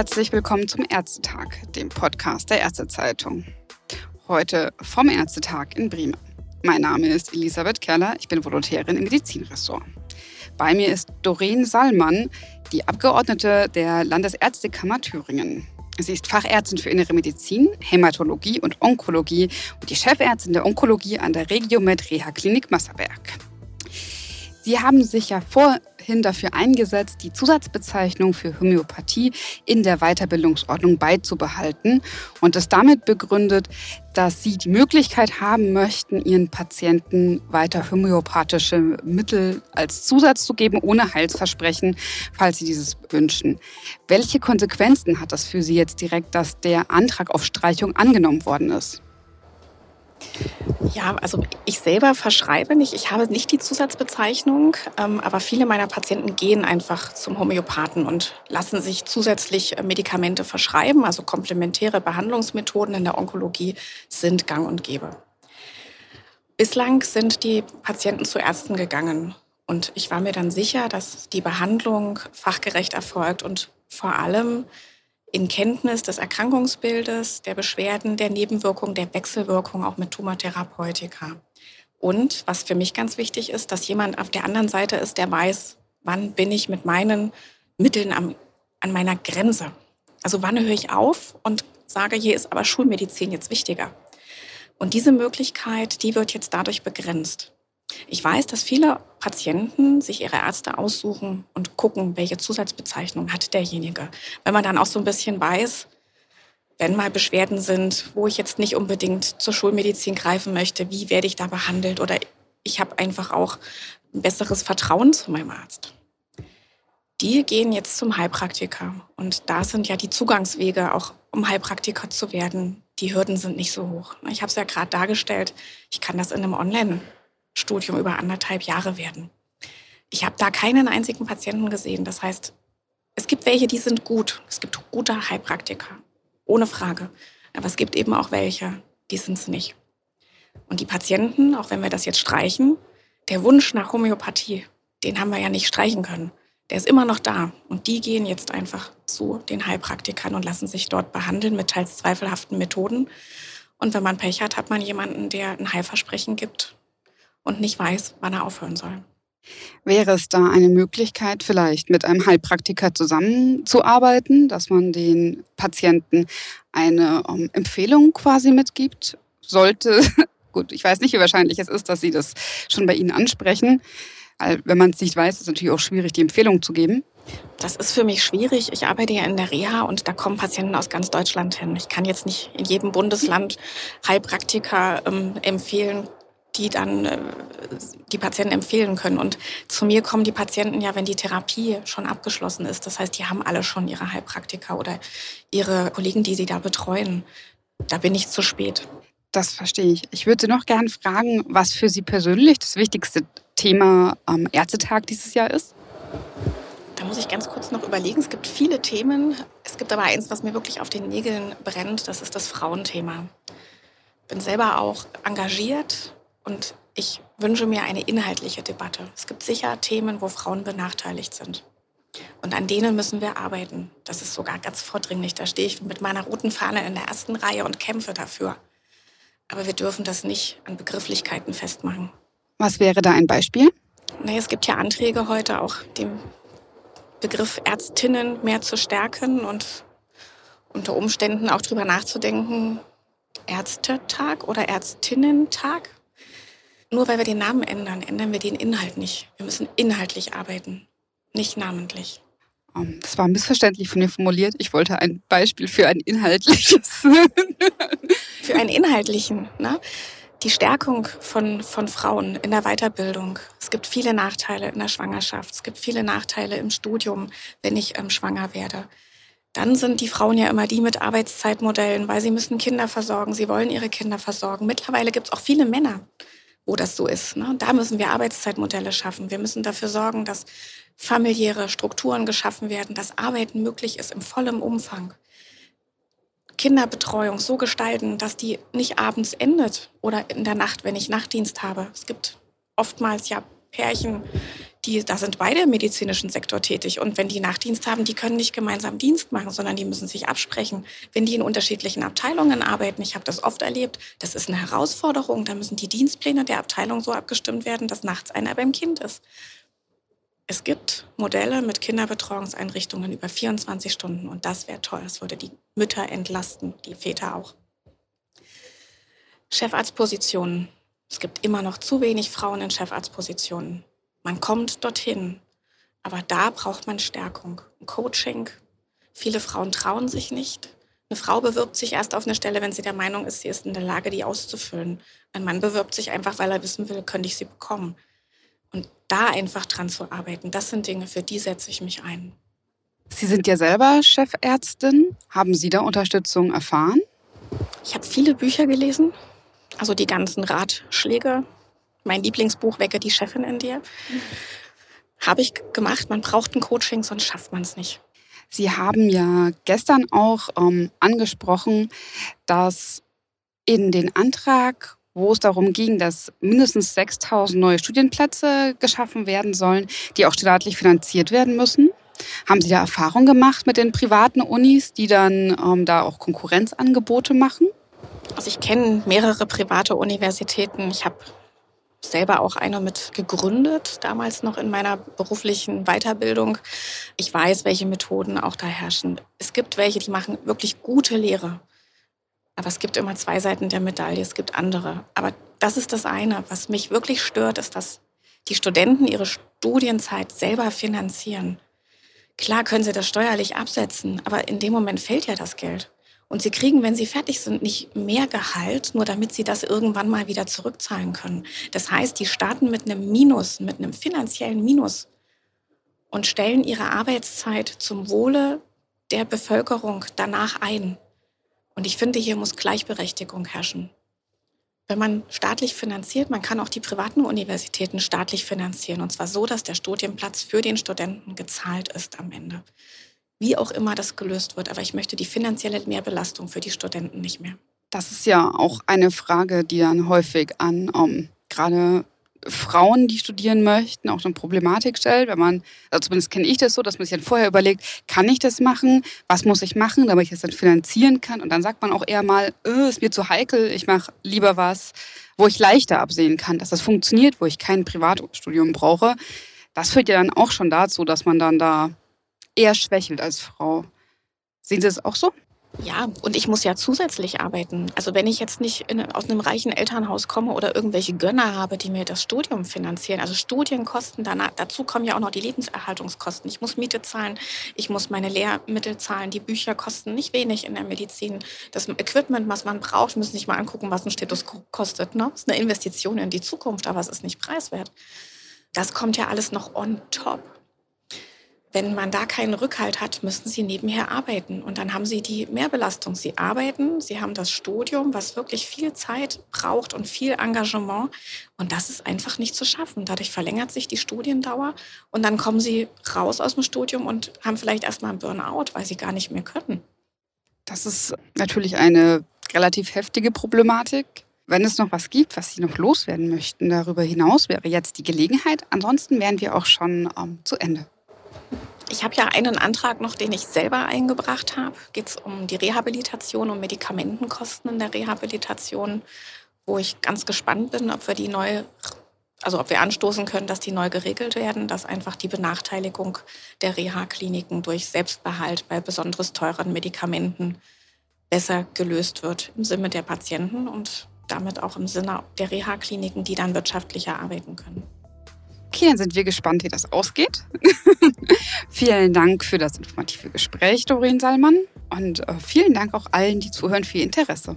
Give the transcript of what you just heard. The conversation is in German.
Herzlich willkommen zum Ärztetag, dem Podcast der Ärztezeitung. Heute vom Ärztetag in Bremen. Mein Name ist Elisabeth Kerler, ich bin Volontärin im Medizinressort. Bei mir ist Doreen Sallmann, die Abgeordnete der Landesärztekammer Thüringen. Sie ist Fachärztin für Innere Medizin, Hämatologie und Onkologie und die Chefärztin der Onkologie an der Regiomed Reha Klinik Masserberg. Sie haben sich ja vorhin dafür eingesetzt, die Zusatzbezeichnung für Homöopathie in der Weiterbildungsordnung beizubehalten und es damit begründet, dass Sie die Möglichkeit haben möchten, Ihren Patienten weiter homöopathische Mittel als Zusatz zu geben, ohne Heilsversprechen, falls Sie dieses wünschen. Welche Konsequenzen hat das für Sie jetzt direkt, dass der Antrag auf Streichung angenommen worden ist? Ja, also ich selber verschreibe nicht. Ich habe nicht die Zusatzbezeichnung, ähm, aber viele meiner Patienten gehen einfach zum Homöopathen und lassen sich zusätzlich äh, Medikamente verschreiben. Also komplementäre Behandlungsmethoden in der Onkologie sind gang und gäbe. Bislang sind die Patienten zu Ärzten gegangen und ich war mir dann sicher, dass die Behandlung fachgerecht erfolgt und vor allem in Kenntnis des Erkrankungsbildes, der Beschwerden, der Nebenwirkungen, der Wechselwirkung auch mit Tumortherapeutika. Und was für mich ganz wichtig ist, dass jemand auf der anderen Seite ist, der weiß, wann bin ich mit meinen Mitteln am, an meiner Grenze. Also wann höre ich auf und sage, hier ist aber Schulmedizin jetzt wichtiger. Und diese Möglichkeit, die wird jetzt dadurch begrenzt. Ich weiß, dass viele Patienten sich ihre Ärzte aussuchen und gucken, welche Zusatzbezeichnung hat derjenige. Wenn man dann auch so ein bisschen weiß, wenn mal Beschwerden sind, wo ich jetzt nicht unbedingt zur Schulmedizin greifen möchte, wie werde ich da behandelt oder ich habe einfach auch ein besseres Vertrauen zu meinem Arzt. Die gehen jetzt zum Heilpraktiker und da sind ja die Zugangswege auch um Heilpraktiker zu werden. Die Hürden sind nicht so hoch. Ich habe es ja gerade dargestellt, ich kann das in einem Online Studium über anderthalb Jahre werden. Ich habe da keinen einzigen Patienten gesehen. Das heißt, es gibt welche, die sind gut. Es gibt gute Heilpraktiker, ohne Frage. Aber es gibt eben auch welche, die sind es nicht. Und die Patienten, auch wenn wir das jetzt streichen, der Wunsch nach Homöopathie, den haben wir ja nicht streichen können. Der ist immer noch da. Und die gehen jetzt einfach zu den Heilpraktikern und lassen sich dort behandeln mit teils zweifelhaften Methoden. Und wenn man Pech hat, hat man jemanden, der ein Heilversprechen gibt und nicht weiß, wann er aufhören soll. Wäre es da eine Möglichkeit, vielleicht mit einem Heilpraktiker zusammenzuarbeiten, dass man den Patienten eine ähm, Empfehlung quasi mitgibt? Sollte, gut, ich weiß nicht, wie wahrscheinlich es ist, dass Sie das schon bei Ihnen ansprechen. Wenn man es nicht weiß, ist es natürlich auch schwierig, die Empfehlung zu geben. Das ist für mich schwierig. Ich arbeite ja in der Reha und da kommen Patienten aus ganz Deutschland hin. Ich kann jetzt nicht in jedem Bundesland Heilpraktiker ähm, empfehlen, die dann äh, die Patienten empfehlen können. Und zu mir kommen die Patienten ja, wenn die Therapie schon abgeschlossen ist. Das heißt, die haben alle schon ihre Heilpraktiker oder ihre Kollegen, die sie da betreuen. Da bin ich zu spät. Das verstehe ich. Ich würde Sie noch gerne fragen, was für Sie persönlich das wichtigste Thema am Ärztetag dieses Jahr ist. Da muss ich ganz kurz noch überlegen. Es gibt viele Themen. Es gibt aber eins, was mir wirklich auf den Nägeln brennt. Das ist das Frauenthema. Ich bin selber auch engagiert und ich wünsche mir eine inhaltliche Debatte. Es gibt sicher Themen, wo Frauen benachteiligt sind. Und an denen müssen wir arbeiten. Das ist sogar ganz vordringlich. Da stehe ich mit meiner roten Fahne in der ersten Reihe und kämpfe dafür. Aber wir dürfen das nicht an Begrifflichkeiten festmachen. Was wäre da ein Beispiel? Naja, es gibt ja Anträge heute auch, den Begriff Ärztinnen mehr zu stärken und unter Umständen auch darüber nachzudenken, Ärztetag oder Ärztinnentag. Nur weil wir den Namen ändern, ändern wir den Inhalt nicht. Wir müssen inhaltlich arbeiten, nicht namentlich. Ähm, das war missverständlich von mir formuliert. Ich wollte ein Beispiel für ein inhaltliches. für einen inhaltlichen, ne? Die Stärkung von, von Frauen in der Weiterbildung. Es gibt viele Nachteile in der Schwangerschaft. Es gibt viele Nachteile im Studium, wenn ich ähm, schwanger werde. Dann sind die Frauen ja immer die mit Arbeitszeitmodellen, weil sie müssen Kinder versorgen. Sie wollen ihre Kinder versorgen. Mittlerweile gibt es auch viele Männer, wo das so ist. Ne? Da müssen wir Arbeitszeitmodelle schaffen. Wir müssen dafür sorgen, dass familiäre Strukturen geschaffen werden, dass Arbeiten möglich ist im vollen Umfang. Kinderbetreuung so gestalten, dass die nicht abends endet oder in der Nacht, wenn ich Nachtdienst habe. Es gibt oftmals ja Pärchen, die, da sind beide im medizinischen Sektor tätig. Und wenn die Nachtdienst haben, die können nicht gemeinsam Dienst machen, sondern die müssen sich absprechen. Wenn die in unterschiedlichen Abteilungen arbeiten, ich habe das oft erlebt, das ist eine Herausforderung. Da müssen die Dienstpläne der Abteilung so abgestimmt werden, dass nachts einer beim Kind ist. Es gibt Modelle mit Kinderbetreuungseinrichtungen über 24 Stunden und das wäre toll. Das würde die Mütter entlasten, die Väter auch. Chefarztpositionen. Es gibt immer noch zu wenig Frauen in Chefarztpositionen. Man kommt dorthin, aber da braucht man Stärkung, Coaching. Viele Frauen trauen sich nicht. Eine Frau bewirbt sich erst auf eine Stelle, wenn sie der Meinung ist, sie ist in der Lage, die auszufüllen. Ein Mann bewirbt sich einfach, weil er wissen will, könnte ich sie bekommen. Und da einfach dran zu arbeiten, das sind Dinge, für die setze ich mich ein. Sie sind ja selber Chefärztin. Haben Sie da Unterstützung erfahren? Ich habe viele Bücher gelesen, also die ganzen Ratschläge mein Lieblingsbuch Wecke die Chefin in dir. Habe ich gemacht. Man braucht ein Coaching, sonst schafft man es nicht. Sie haben ja gestern auch ähm, angesprochen, dass in den Antrag, wo es darum ging, dass mindestens 6000 neue Studienplätze geschaffen werden sollen, die auch staatlich finanziert werden müssen. Haben Sie da Erfahrung gemacht mit den privaten Unis, die dann ähm, da auch Konkurrenzangebote machen? Also ich kenne mehrere private Universitäten. Ich habe selber auch eine mit gegründet, damals noch in meiner beruflichen Weiterbildung. Ich weiß, welche Methoden auch da herrschen. Es gibt welche, die machen wirklich gute Lehre. Aber es gibt immer zwei Seiten der Medaille, es gibt andere. Aber das ist das eine. Was mich wirklich stört, ist, dass die Studenten ihre Studienzeit selber finanzieren. Klar können sie das steuerlich absetzen, aber in dem Moment fällt ja das Geld. Und sie kriegen, wenn sie fertig sind, nicht mehr Gehalt, nur damit sie das irgendwann mal wieder zurückzahlen können. Das heißt, die starten mit einem Minus, mit einem finanziellen Minus und stellen ihre Arbeitszeit zum Wohle der Bevölkerung danach ein. Und ich finde, hier muss Gleichberechtigung herrschen. Wenn man staatlich finanziert, man kann auch die privaten Universitäten staatlich finanzieren. Und zwar so, dass der Studienplatz für den Studenten gezahlt ist am Ende wie auch immer das gelöst wird. Aber ich möchte die finanzielle Mehrbelastung für die Studenten nicht mehr. Das ist ja auch eine Frage, die dann häufig an um, ähm, gerade Frauen, die studieren möchten, auch eine Problematik stellt, wenn man, also zumindest kenne ich das so, dass man sich dann vorher überlegt, kann ich das machen? Was muss ich machen, damit ich das dann finanzieren kann? Und dann sagt man auch eher mal, öh, ist mir zu heikel, ich mache lieber was, wo ich leichter absehen kann, dass das funktioniert, wo ich kein Privatstudium brauche. Das führt ja dann auch schon dazu, dass man dann da eher schwächelt als Frau. Sehen Sie das auch so? Ja, und ich muss ja zusätzlich arbeiten. Also wenn ich jetzt nicht in, aus einem reichen Elternhaus komme oder irgendwelche Gönner habe, die mir das Studium finanzieren, also Studienkosten, danach, dazu kommen ja auch noch die Lebenserhaltungskosten. Ich muss Miete zahlen, ich muss meine Lehrmittel zahlen, die Bücher kosten nicht wenig in der Medizin. Das Equipment, was man braucht, müssen sich mal angucken, was ein Stethoskop kostet. Ne? Das ist eine Investition in die Zukunft, aber es ist nicht preiswert. Das kommt ja alles noch on top. Wenn man da keinen Rückhalt hat, müssen sie nebenher arbeiten. Und dann haben sie die Mehrbelastung. Sie arbeiten, sie haben das Studium, was wirklich viel Zeit braucht und viel Engagement. Und das ist einfach nicht zu schaffen. Dadurch verlängert sich die Studiendauer. Und dann kommen sie raus aus dem Studium und haben vielleicht erstmal einen Burnout, weil sie gar nicht mehr können. Das ist natürlich eine relativ heftige Problematik. Wenn es noch was gibt, was Sie noch loswerden möchten, darüber hinaus wäre jetzt die Gelegenheit. Ansonsten wären wir auch schon ähm, zu Ende. Ich habe ja einen Antrag noch, den ich selber eingebracht habe. Geht es um die Rehabilitation, um Medikamentenkosten in der Rehabilitation, wo ich ganz gespannt bin, ob wir die neu, also ob wir anstoßen können, dass die neu geregelt werden, dass einfach die Benachteiligung der Reha-Kliniken durch Selbstbehalt bei besonders teuren Medikamenten besser gelöst wird im Sinne der Patienten und damit auch im Sinne der Reha-Kliniken, die dann wirtschaftlicher arbeiten können. Okay, dann sind wir gespannt, wie das ausgeht. vielen Dank für das informative Gespräch, Doreen Salmann. Und äh, vielen Dank auch allen, die zuhören, für Ihr Interesse.